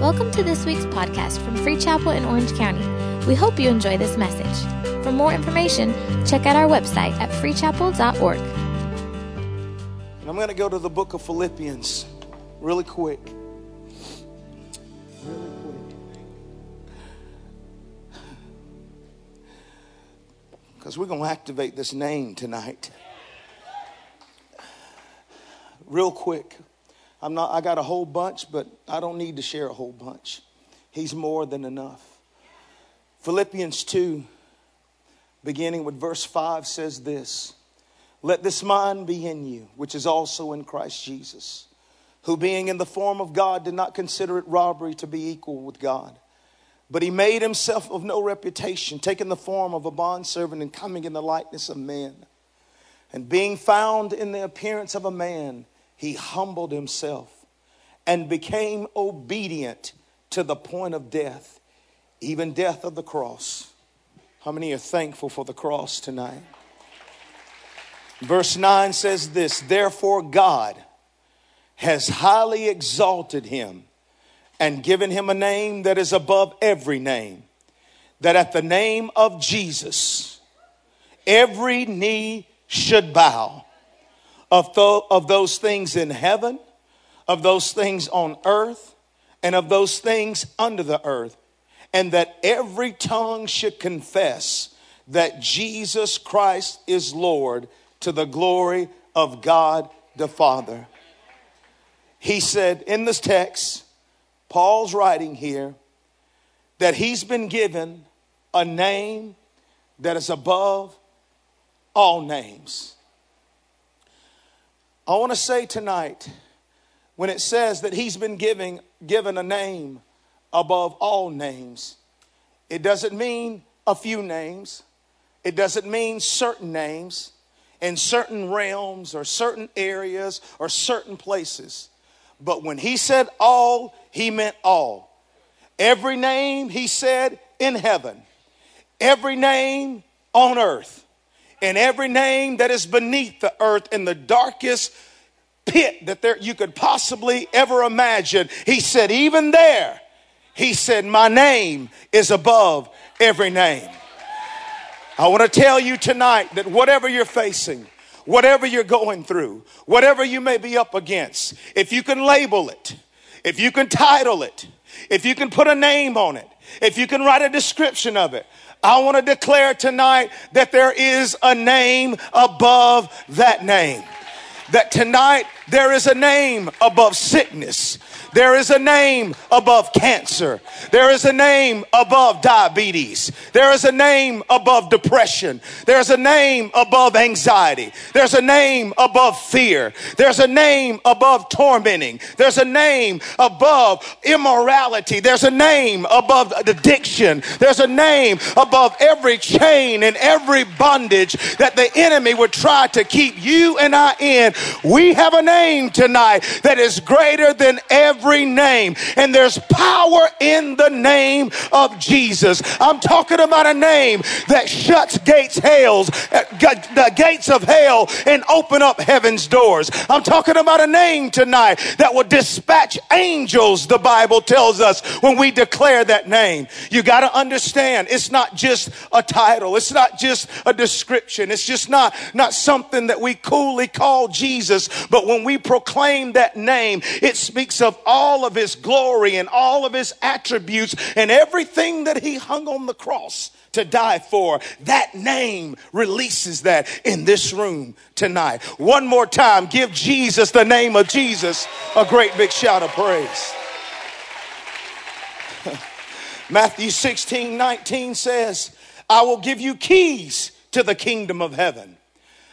Welcome to this week's podcast from Free Chapel in Orange County. We hope you enjoy this message. For more information, check out our website at freechapel.org. And I'm going to go to the book of Philippians really quick. Really quick. Because we're going to activate this name tonight. Real quick. I'm not, I got a whole bunch, but I don't need to share a whole bunch. He's more than enough. Philippians 2, beginning with verse 5, says this Let this mind be in you, which is also in Christ Jesus, who being in the form of God did not consider it robbery to be equal with God. But he made himself of no reputation, taking the form of a bondservant and coming in the likeness of men. And being found in the appearance of a man, he humbled himself and became obedient to the point of death, even death of the cross. How many are thankful for the cross tonight? Verse 9 says this Therefore, God has highly exalted him and given him a name that is above every name, that at the name of Jesus, every knee should bow of, th- of those things in heaven, of those things on earth, and of those things under the earth, and that every tongue should confess that Jesus Christ is Lord to the glory of God the Father. He said in this text, Paul's writing here, that he's been given a name that is above all names. I want to say tonight, when it says that he's been giving, given a name above all names, it doesn't mean a few names. It doesn't mean certain names in certain realms or certain areas or certain places. But when he said all, he meant all. Every name he said in heaven, every name on earth, and every name that is beneath the earth in the darkest pit that there you could possibly ever imagine. He said, even there, he said, my name is above every name. I want to tell you tonight that whatever you're facing, whatever you're going through, whatever you may be up against, if you can label it, if you can title it, if you can put a name on it, if you can write a description of it, I want to declare tonight that there is a name above that name. That tonight there is a name above sickness. There is a name above cancer. There is a name above diabetes. There is a name above depression. There's a name above anxiety. There's a name above fear. There's a name above tormenting. There's a name above immorality. There's a name above addiction. There's a name above every chain and every bondage that the enemy would try to keep you and I in. We have a name tonight that is greater than every every name. And there's power in the name of Jesus. I'm talking about a name that shuts gates hells, uh, the gates of hell and open up heaven's doors. I'm talking about a name tonight that will dispatch angels, the Bible tells us, when we declare that name. You got to understand, it's not just a title. It's not just a description. It's just not, not something that we coolly call Jesus. But when we proclaim that name, it speaks of all of his glory and all of his attributes and everything that he hung on the cross to die for. That name releases that in this room tonight. One more time, give Jesus the name of Jesus a great big shout of praise. Matthew 16, 19 says, I will give you keys to the kingdom of heaven.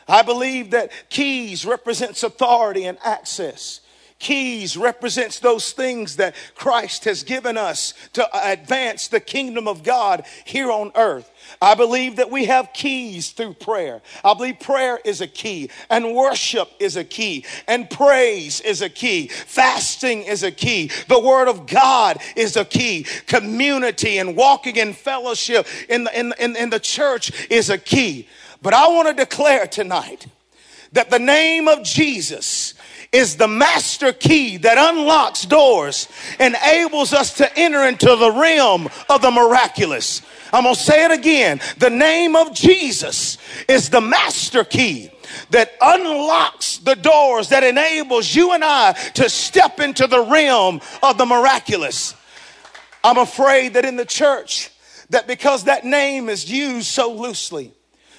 I believe that keys represents authority and access. Keys represents those things that Christ has given us to advance the kingdom of God here on earth. I believe that we have keys through prayer. I believe prayer is a key, and worship is a key, and praise is a key. Fasting is a key. The Word of God is a key. Community and walking in fellowship in the, in, in, in the church is a key. But I want to declare tonight that the name of Jesus is the master key that unlocks doors, and enables us to enter into the realm of the miraculous. I'm going to say it again. The name of Jesus is the master key that unlocks the doors that enables you and I to step into the realm of the miraculous. I'm afraid that in the church, that because that name is used so loosely,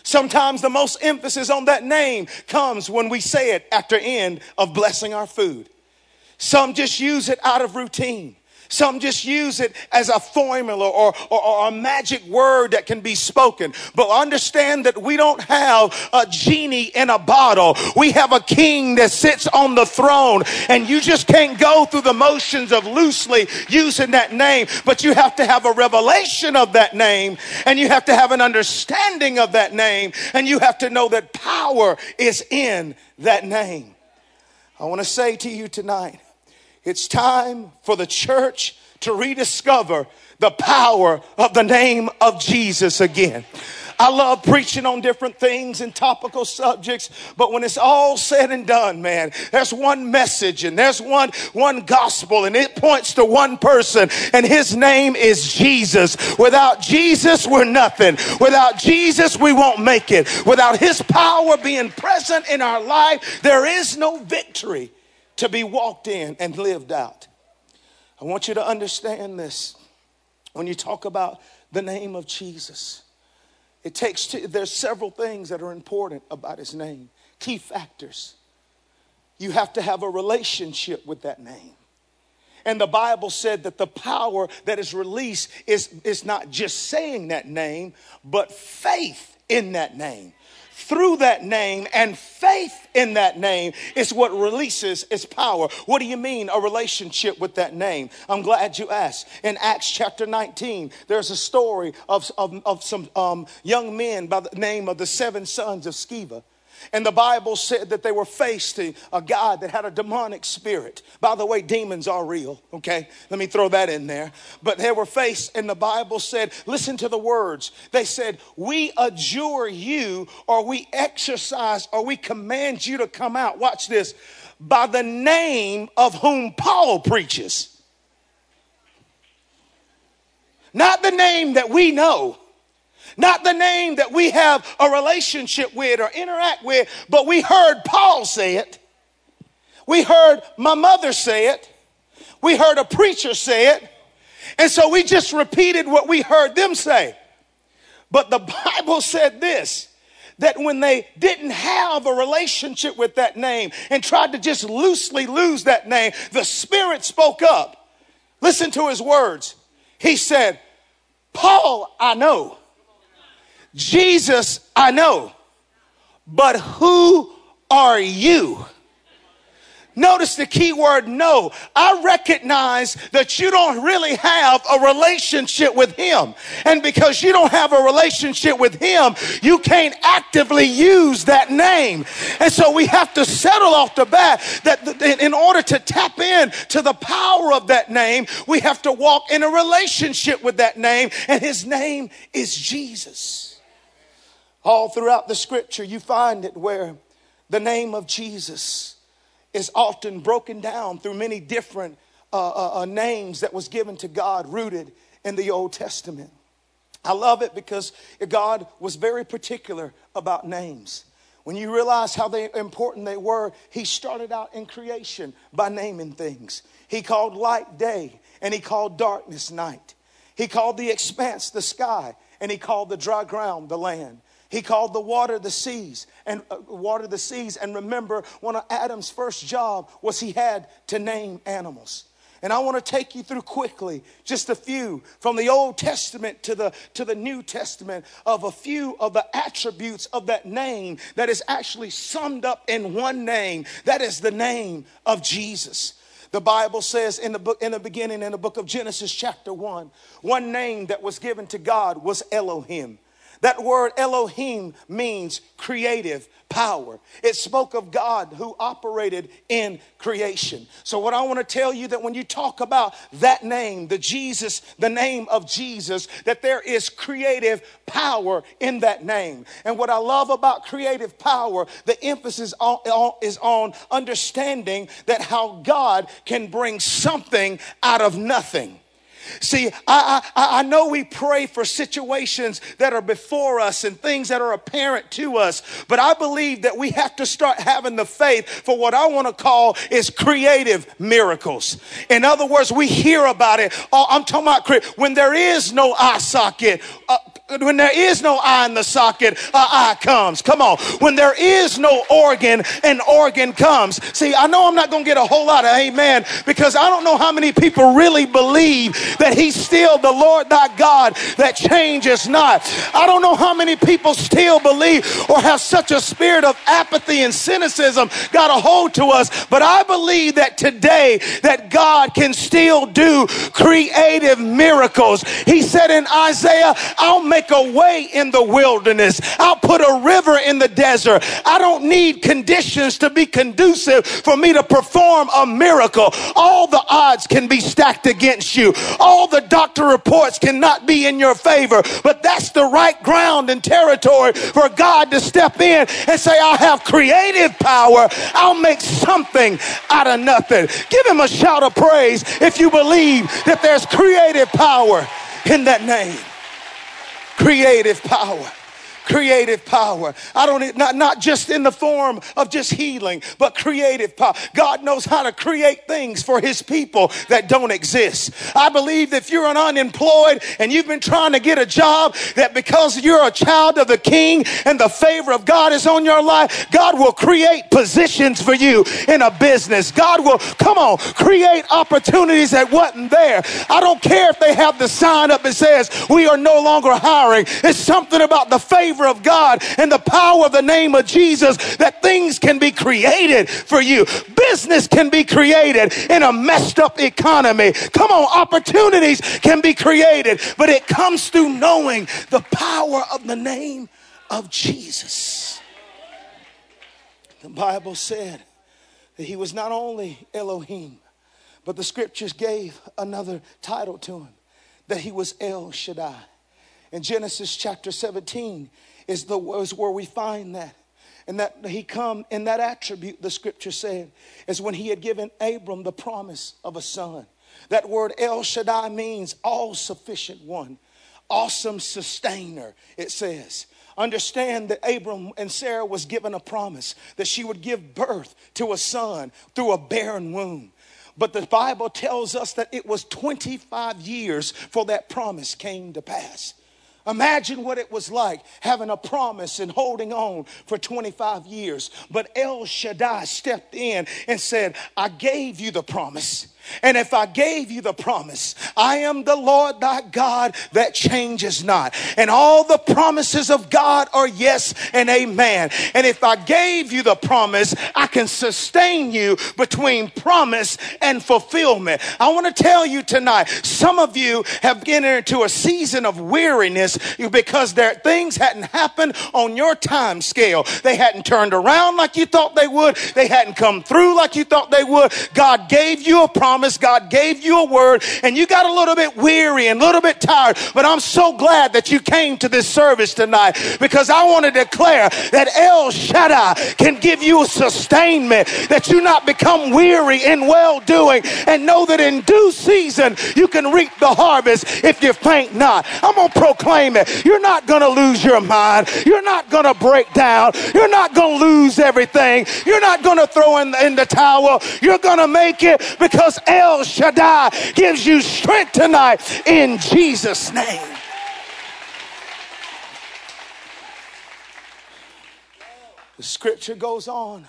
sometimes the most emphasis on that name comes when we say it after end of blessing our food. Some just use it out of routine. Some just use it as a formula or, or, or, a magic word that can be spoken. But understand that we don't have a genie in a bottle. We have a king that sits on the throne and you just can't go through the motions of loosely using that name, but you have to have a revelation of that name and you have to have an understanding of that name and you have to know that power is in that name. I want to say to you tonight, it's time for the church to rediscover the power of the name of Jesus again. I love preaching on different things and topical subjects, but when it's all said and done, man, there's one message and there's one, one gospel and it points to one person and his name is Jesus. Without Jesus, we're nothing. Without Jesus, we won't make it. Without his power being present in our life, there is no victory to be walked in and lived out. I want you to understand this. When you talk about the name of Jesus, it takes to, there's several things that are important about his name, key factors. You have to have a relationship with that name. And the Bible said that the power that is released is, is not just saying that name, but faith in that name through that name and faith in that name is what releases its power. What do you mean, a relationship with that name? I'm glad you asked. In Acts chapter 19, there's a story of, of, of some um, young men by the name of the seven sons of Sceva. And the Bible said that they were facing a God that had a demonic spirit. By the way, demons are real, okay? Let me throw that in there. But they were faced, and the Bible said, listen to the words. They said, We adjure you, or we exercise, or we command you to come out. Watch this. By the name of whom Paul preaches. Not the name that we know not the name that we have a relationship with or interact with, but we heard Paul say it. We heard my mother say it. We heard a preacher say it. And so we just repeated what we heard them say. But the Bible said this that when they didn't have a relationship with that name and tried to just loosely lose that name, the Spirit spoke up. Listen to his words. He said, Paul, I know. Jesus, I know, but who are you? Notice the key word know. I recognize that you don't really have a relationship with Him. And because you don't have a relationship with Him, you can't actively use that name. And so we have to settle off the bat that in order to tap in to the power of that name, we have to walk in a relationship with that name. And His name is Jesus. All throughout the scripture, you find it where the name of Jesus is often broken down through many different uh, uh, uh, names that was given to God, rooted in the Old Testament. I love it because God was very particular about names. When you realize how they, important they were, He started out in creation by naming things. He called light day, and He called darkness night. He called the expanse the sky, and He called the dry ground the land. He called the water the seas and uh, water the seas. And remember, one of Adam's first job was he had to name animals. And I want to take you through quickly just a few from the Old Testament to the, to the New Testament of a few of the attributes of that name that is actually summed up in one name. That is the name of Jesus. The Bible says in the book, in the beginning, in the book of Genesis, chapter one, one name that was given to God was Elohim. That word Elohim means creative power. It spoke of God who operated in creation. So, what I want to tell you that when you talk about that name, the Jesus, the name of Jesus, that there is creative power in that name. And what I love about creative power, the emphasis is on understanding that how God can bring something out of nothing. See, I, I, I know we pray for situations that are before us and things that are apparent to us, but I believe that we have to start having the faith for what I want to call is creative miracles. In other words, we hear about it. Oh, I'm talking about when there is no eye socket, uh, when there is no eye in the socket, a eye comes. Come on. When there is no organ, an organ comes. See, I know I'm not going to get a whole lot of amen because I don't know how many people really believe that he's still the Lord thy God that changes not. I don't know how many people still believe or have such a spirit of apathy and cynicism got a hold to us, but I believe that today that God can still do creative miracles. He said in Isaiah, I'll make make a way in the wilderness. I'll put a river in the desert. I don't need conditions to be conducive for me to perform a miracle. All the odds can be stacked against you. All the doctor reports cannot be in your favor, but that's the right ground and territory for God to step in and say, I have creative power. I'll make something out of nothing. Give him a shout of praise if you believe that there's creative power in that name creative power creative power. I don't not not just in the form of just healing, but creative power. God knows how to create things for his people that don't exist. I believe if you're an unemployed and you've been trying to get a job that because you're a child of the king and the favor of God is on your life, God will create positions for you in a business. God will come on, create opportunities that wasn't there. I don't care if they have the sign up that says we are no longer hiring. It's something about the favor favor of God and the power of the name of Jesus that things can be created for you. Business can be created in a messed up economy. Come on, opportunities can be created, but it comes through knowing the power of the name of Jesus. The Bible said that he was not only Elohim, but the scriptures gave another title to him that he was El Shaddai. In Genesis chapter 17, is, the, is where we find that. And that he come in that attribute, the scripture said, is when he had given Abram the promise of a son. That word El Shaddai means all sufficient one, awesome sustainer, it says. Understand that Abram and Sarah was given a promise that she would give birth to a son through a barren womb. But the Bible tells us that it was 25 years for that promise came to pass. Imagine what it was like having a promise and holding on for 25 years. But El Shaddai stepped in and said, I gave you the promise. And if I gave you the promise, I am the Lord thy God that changes not. And all the promises of God are yes and amen. And if I gave you the promise, I can sustain you between promise and fulfillment. I want to tell you tonight, some of you have entered into a season of weariness because there things hadn't happened on your time scale. They hadn't turned around like you thought they would. They hadn't come through like you thought they would. God gave you a promise promise. God gave you a word and you got a little bit weary and a little bit tired. But I'm so glad that you came to this service tonight because I want to declare that El Shaddai can give you a sustainment, that you not become weary in well doing and know that in due season you can reap the harvest if you faint not. I'm going to proclaim it. You're not going to lose your mind. You're not going to break down. You're not going to lose everything. You're not going to throw in the, in the towel. You're going to make it because El Shaddai gives you strength tonight in Jesus' name. The scripture goes on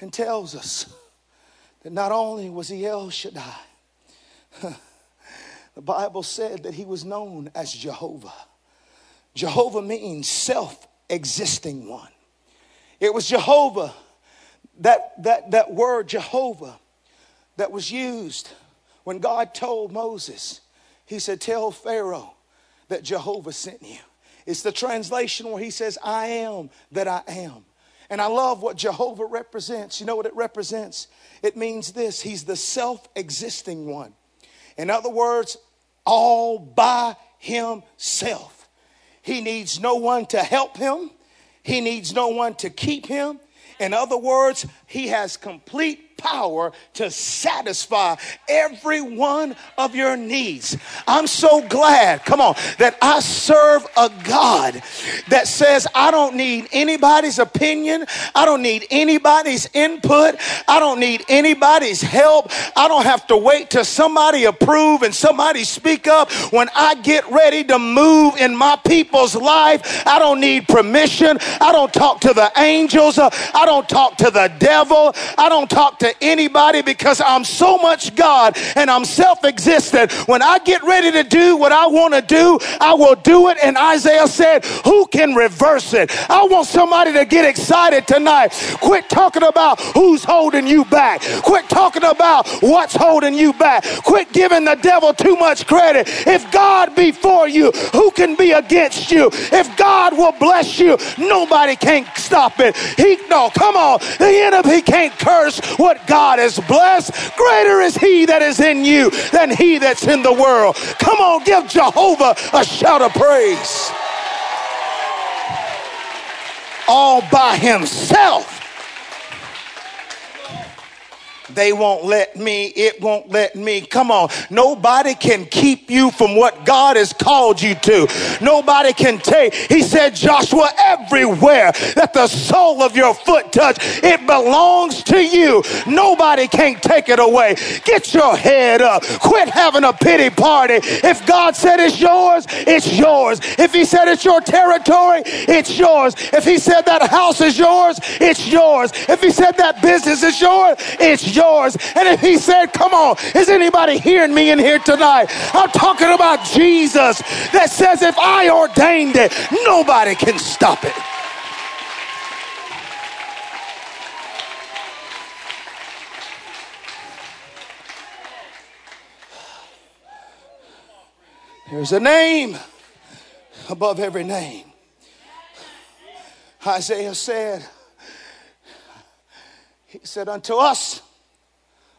and tells us that not only was he El Shaddai, the Bible said that he was known as Jehovah. Jehovah means self existing one. It was Jehovah, that, that, that word Jehovah that was used when God told Moses, He said, Tell Pharaoh that Jehovah sent you. It's the translation where he says, I am that I am. And I love what Jehovah represents. You know what it represents? It means this He's the self existing one. In other words, all by himself. He needs no one to help him, he needs no one to keep him. In other words, he has complete power to satisfy every one of your needs. I'm so glad, come on, that I serve a God that says, I don't need anybody's opinion. I don't need anybody's input. I don't need anybody's help. I don't have to wait till somebody approve and somebody speak up. When I get ready to move in my people's life, I don't need permission. I don't talk to the angels. I don't talk to the devil. I don't talk to to anybody because I'm so much God and I'm self existent. When I get ready to do what I want to do, I will do it. And Isaiah said, Who can reverse it? I want somebody to get excited tonight. Quit talking about who's holding you back. Quit talking about what's holding you back. Quit giving the devil too much credit. If God be for you, who can be against you? If God will bless you, nobody can stop it. He no, come on. The enemy can't curse what what God has blessed, greater is He that is in you than He that's in the world. Come on, give Jehovah a shout of praise. All by Himself. They won't let me. It won't let me. Come on. Nobody can keep you from what God has called you to. Nobody can take. He said, Joshua, everywhere that the sole of your foot touch, it belongs to you. Nobody can take it away. Get your head up. Quit having a pity party. If God said it's yours, it's yours. If He said it's your territory, it's yours. If He said that house is yours, it's yours. If He said that business is yours, it's yours And if he said, Come on, is anybody hearing me in here tonight? I'm talking about Jesus that says, If I ordained it, nobody can stop it. There's a name above every name. Isaiah said, He said, Unto us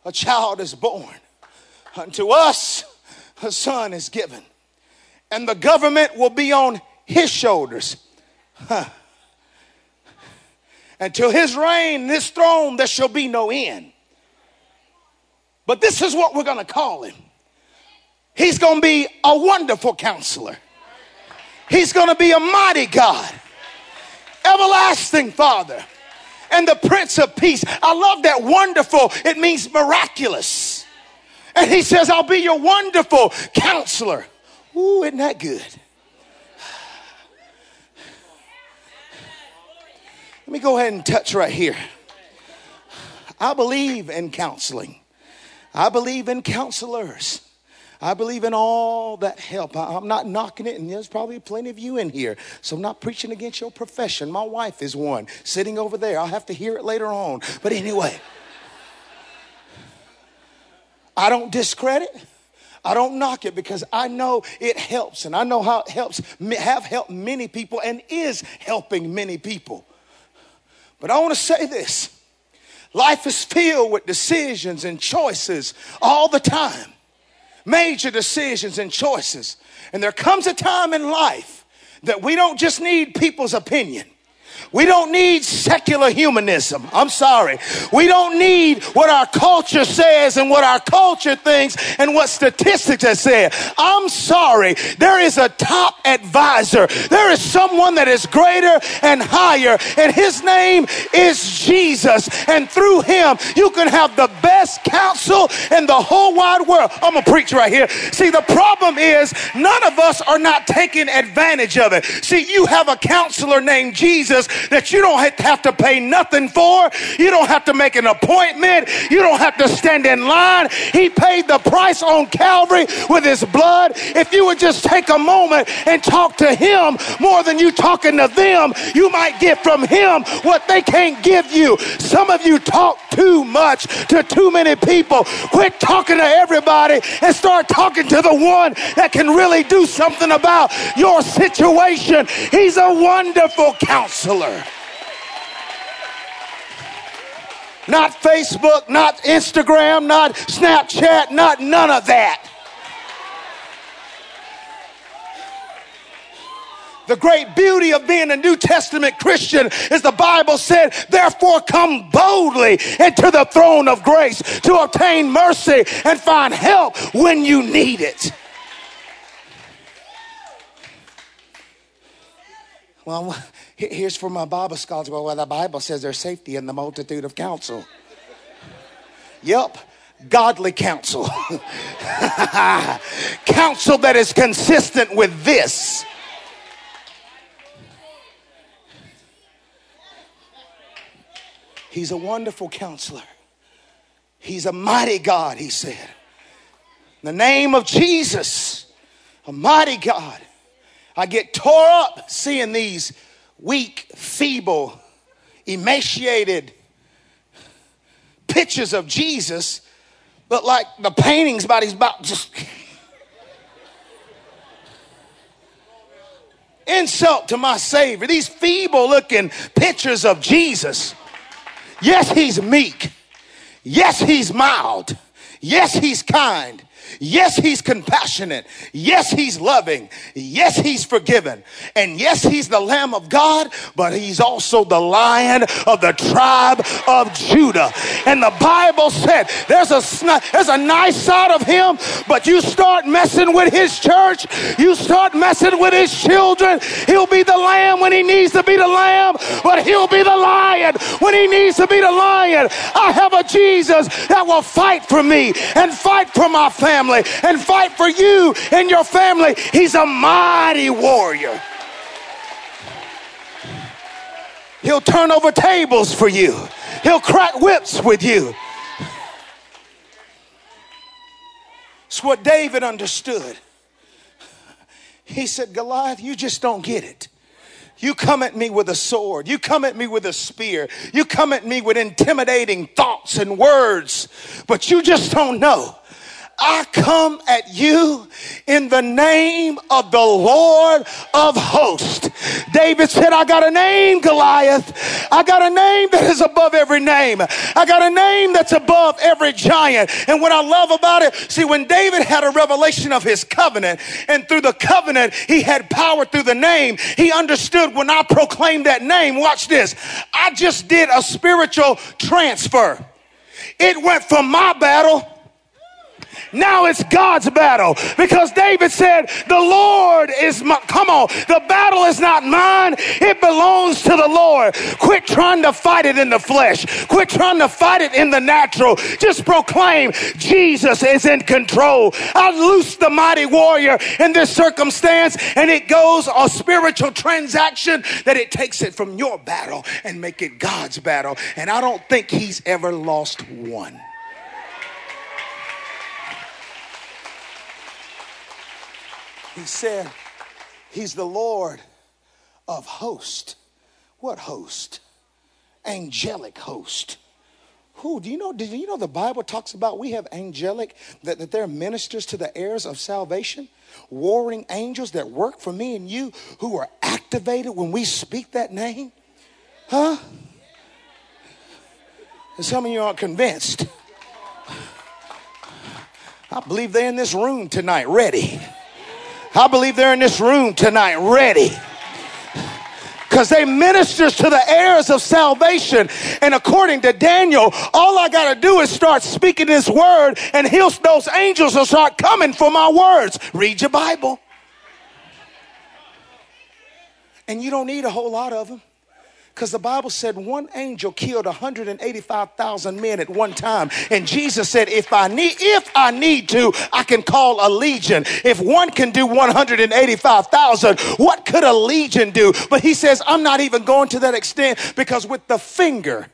a child is born. Unto us a son is given. And the government will be on his shoulders. Huh. And to his reign, this throne, there shall be no end. But this is what we're going to call him. He's going to be a wonderful counselor. He's going to be a mighty God, everlasting Father and the Prince of Peace. I love that wonderful, it means miraculous. And he says, I'll be your wonderful counselor. Ooh, isn't that good? Let me go ahead and touch right here. I believe in counseling. I believe in counselors. I believe in all that help. I, am not knocking it, and there's probably plenty of you in here. So I'm not preaching against your profession. My wife is one sitting over there. I'll have to hear it later on. But anyway, I don't discredit. I don't knock it because I know it helps, and I know how it helps, have helped many people, and is helping many people. But I want to say this life is filled with decisions and choices all the time major decisions and choices. And there comes a time in life that we don't just need people's opinion. We don't need secular humanism. I'm sorry. We don't need what our culture says and what our culture thinks and what statistics have said. I'm sorry. There is a top advisor. There is someone that is greater and higher, and his name is Jesus. And through him, you can have the best counsel in the whole wide world. I'm going to preach right here. See, the problem is none of us are not taking advantage of it. See, you have a counselor named Jesus that you don't have to pay nothing for. You don't have to make an appointment. You don't have to stand in line. He paid the price on Calvary with his blood. If you would just take a moment and talk to him more than you talking to them, you might get from him what they can't give you. Some of you talk too much to too many people. Quit talking to everybody and start talking to the one that can really do something about your situation. He's a wonderful counselor. Not Facebook, not Instagram, not Snapchat, not none of that. The great beauty of being a New Testament Christian is the Bible said, therefore come boldly into the throne of grace to obtain mercy and find help when you need it. Well, here's for my Bible scholars. Well, the Bible says there's safety in the multitude of counsel. Yep, godly counsel. counsel that is consistent with this. He's a wonderful counselor. He's a mighty God, he said. In the name of Jesus, a mighty God. I get tore up seeing these weak, feeble, emaciated pictures of Jesus, but like the paintings about his back, just insult to my Savior. These feeble looking pictures of Jesus. Yes, he's meek. Yes, he's mild. Yes, he's kind. Yes, he's compassionate. Yes, he's loving. Yes, he's forgiven. And yes, he's the Lamb of God, but he's also the Lion of the tribe of Judah. And the Bible said there's a, there's a nice side of him, but you start messing with his church, you start messing with his children, he'll be the lamb when he needs to be the lamb, but he'll be the lion when he needs to be the lion. I have a Jesus that will fight for me and fight for my family family and fight for you and your family. He's a mighty warrior. He'll turn over tables for you. He'll crack whips with you. It's what David understood. He said, Goliath, you just don't get it. You come at me with a sword. You come at me with a spear. You come at me with intimidating thoughts and words, but you just don't know I come at you in the name of the Lord of hosts. David said, I got a name, Goliath. I got a name that is above every name. I got a name that's above every giant. And what I love about it, see, when David had a revelation of his covenant, and through the covenant, he had power through the name, he understood when I proclaimed that name, watch this, I just did a spiritual transfer. It went from my battle now it's God's battle because David said, The Lord is my, come on, the battle is not mine, it belongs to the Lord. Quit trying to fight it in the flesh, quit trying to fight it in the natural. Just proclaim Jesus is in control. I loose the mighty warrior in this circumstance, and it goes a spiritual transaction that it takes it from your battle and make it God's battle. And I don't think he's ever lost one. He said, He's the Lord of host. What host? Angelic host. Who do you know? Did you know the Bible talks about we have angelic that, that they're ministers to the heirs of salvation, warring angels that work for me and you who are activated when we speak that name? Huh? And some of you aren't convinced. I believe they're in this room tonight, ready. I believe they're in this room tonight ready because they ministers to the heirs of salvation. And according to Daniel, all I got to do is start speaking this word, and he'll, those angels will start coming for my words. Read your Bible. And you don't need a whole lot of them Because the Bible said one angel killed 185,000 men at one time. And Jesus said, if I need, if I need to, I can call a legion. If one can do 185,000, what could a legion do? But he says, I'm not even going to that extent because with the finger,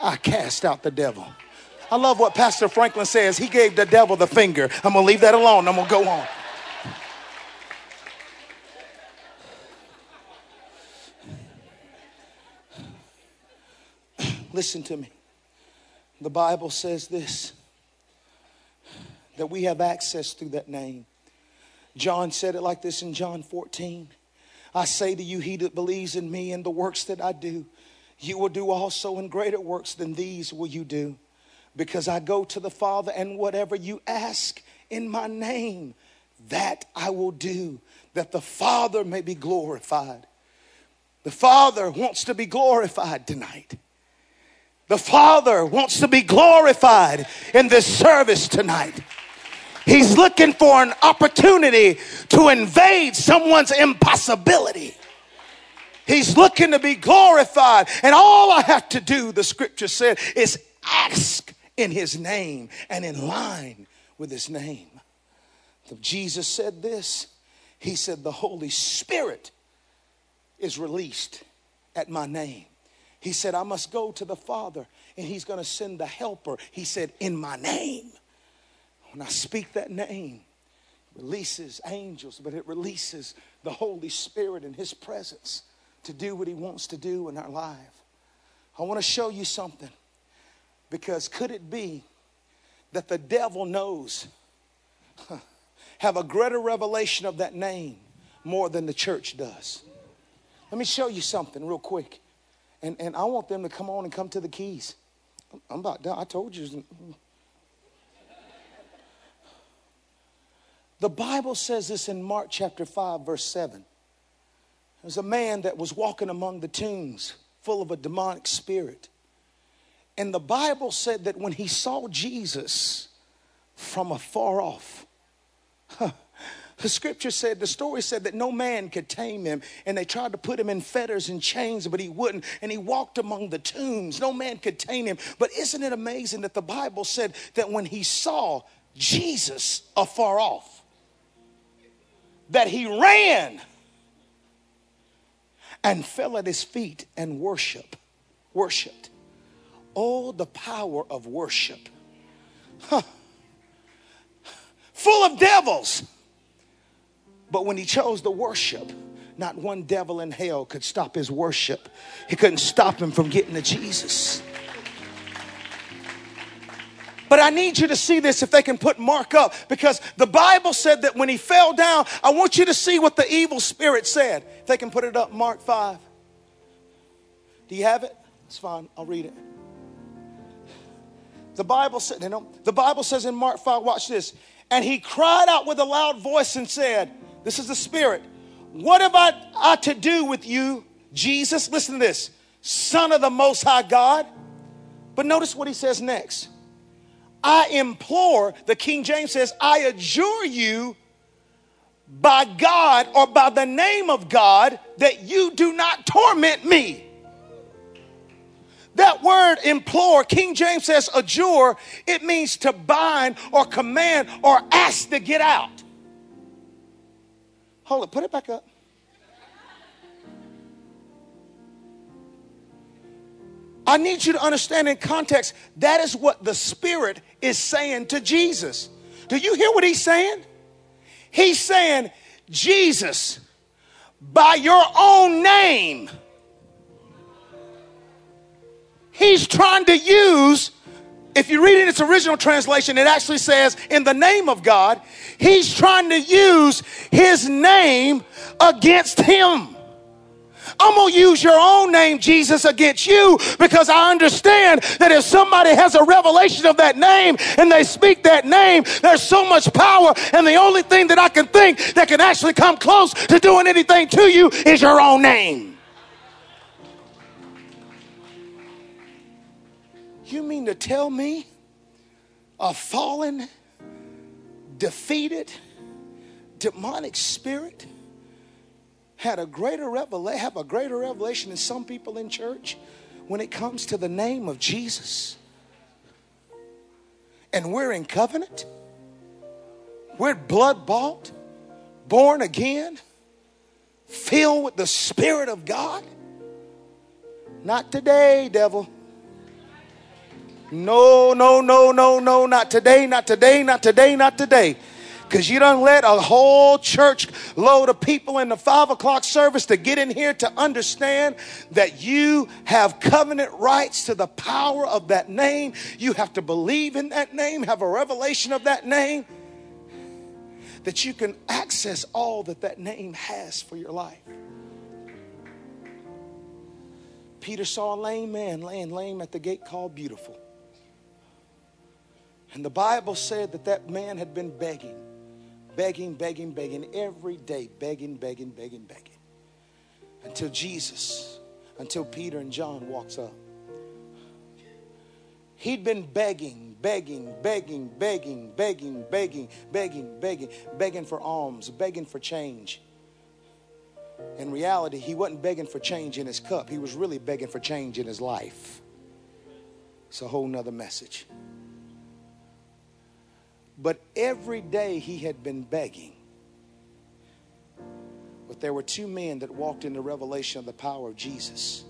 I cast out the devil. I love what Pastor Franklin says. He gave the devil the finger. I'm going to leave that alone. I'm going to go on. Listen to me. The Bible says this that we have access through that name. John said it like this in John 14. I say to you, he that believes in me and the works that I do, you will do also, and greater works than these will you do. Because I go to the Father, and whatever you ask in my name, that I will do, that the Father may be glorified. The Father wants to be glorified tonight. The Father wants to be glorified in this service tonight. He's looking for an opportunity to invade someone's impossibility. He's looking to be glorified. And all I have to do, the scripture said, is ask in his name and in line with his name. Jesus said this He said, The Holy Spirit is released at my name. He said, I must go to the Father and He's going to send the helper. He said, In my name. When I speak that name, releases angels, but it releases the Holy Spirit in His presence to do what He wants to do in our life. I want to show you something because could it be that the devil knows, have a greater revelation of that name more than the church does? Let me show you something real quick. And, and I want them to come on and come to the keys. I'm about done. I told you. The Bible says this in Mark chapter 5, verse 7. There's a man that was walking among the tombs full of a demonic spirit. And the Bible said that when he saw Jesus from afar off, the scripture said, the story said that no man could tame him, and they tried to put him in fetters and chains, but he wouldn't. And he walked among the tombs. No man could tame him. But isn't it amazing that the Bible said that when he saw Jesus afar off, that he ran and fell at his feet and worship, worshiped. Oh, the power of worship. Huh. Full of devils but when he chose to worship, not one devil in hell could stop his worship. He couldn't stop him from getting to Jesus. But I need you to see this if they can put Mark up because the Bible said that when he fell down, I want you to see what the evil spirit said. If they can put it up, Mark 5. Do you have it? It's fine. I'll read it. The Bible said, you know, the Bible says in Mark 5, watch this. And he cried out with a loud voice and said, this is the Spirit. What have I, I to do with you, Jesus? Listen to this Son of the Most High God. But notice what he says next. I implore, the King James says, I adjure you by God or by the name of God that you do not torment me. That word implore, King James says adjure, it means to bind or command or ask to get out. Hold it, put it back up. I need you to understand in context that is what the Spirit is saying to Jesus. Do you hear what he's saying? He's saying, Jesus, by your own name, he's trying to use if you read in its original translation, it actually says, in the name of God, he's trying to use his name against him. I'm going to use your own name, Jesus, against you because I understand that if somebody has a revelation of that name and they speak that name, there's so much power. And the only thing that I can think that can actually come close to doing anything to you is your own name. You mean to tell me a fallen, defeated, demonic spirit had a greater revelation, have a greater revelation than some people in church when it comes to the name of Jesus. And we're in covenant. We're blood bought, born again, filled with the Spirit of God. Not today, devil. No, no, no, no, no, not today, not today, not today, not today. Because you don't let a whole church load of people in the five o'clock service to get in here to understand that you have covenant rights to the power of that name. You have to believe in that name, have a revelation of that name, that you can access all that that name has for your life. Peter saw a lame man laying lame at the gate called Beautiful. And the Bible said that that man had been begging begging, begging, begging, every day, begging, begging, begging, begging. Until Jesus, until Peter and John walks up. He'd been begging, begging, begging, begging, begging, begging, begging, begging, begging for alms, begging for change. In reality, he wasn't begging for change in his cup. He was really begging for change in his life. It's a whole nother message. But every day he had been begging. But there were two men that walked in the revelation of the power of Jesus.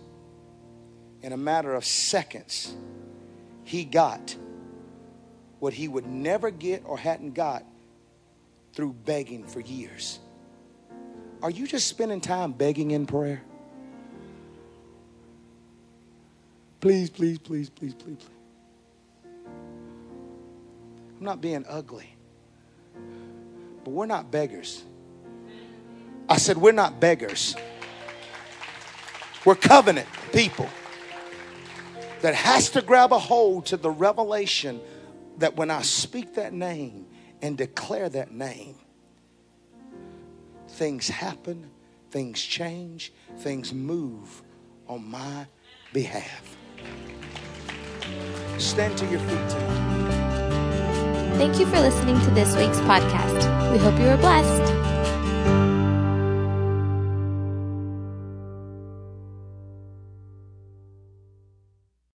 In a matter of seconds, he got what he would never get or hadn't got through begging for years. Are you just spending time begging in prayer? Please, please, please, please, please, please. I'm not being ugly. But we're not beggars. I said, we're not beggars. We're covenant people that has to grab a hold to the revelation that when I speak that name and declare that name, things happen, things change, things move on my behalf. Stand to your feet tonight. Thank you for listening to this week's podcast. We hope you are blessed.